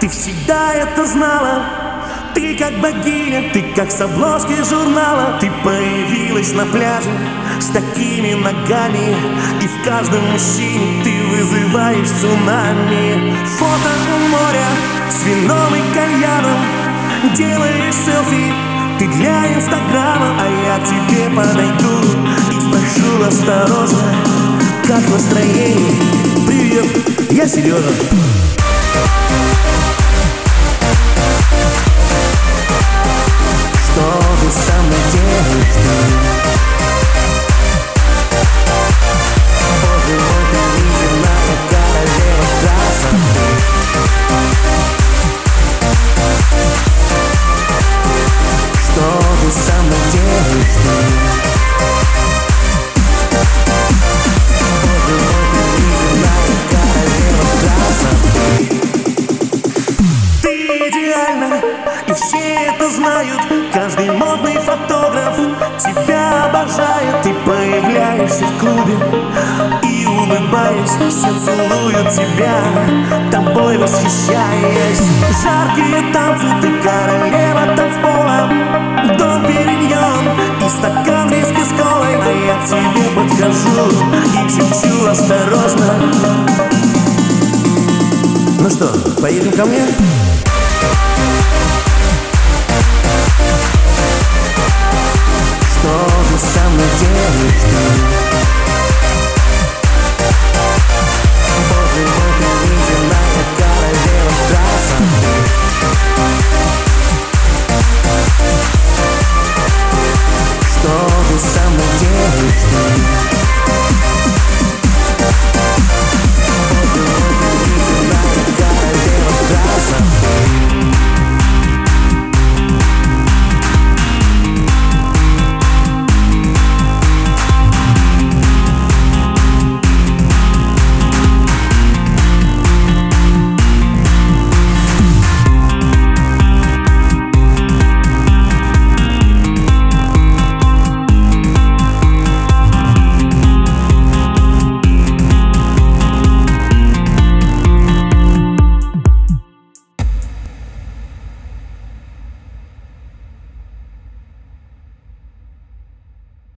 Ты всегда это знала. Ты как богиня, ты как с обложки журнала. Ты появилась на пляже с такими ногами. И в каждом мужчине ты вызываешь цунами. Фото у моря с вином и кальяном. Делаешь селфи, ты для инстаграма. А я к тебе подойду и спрошу осторожно Как настроение? Привет, я Сережа появляешься в клубе И улыбаясь Все целуют тебя. Тобой восхищаясь Жаркие танцы Ты королева танцпола. Дом периньон И стакан виски с колой. А я к тебе подхожу И шепчу осторожно. Ну что, поедем ко мне? Что же со мной делаешь ты?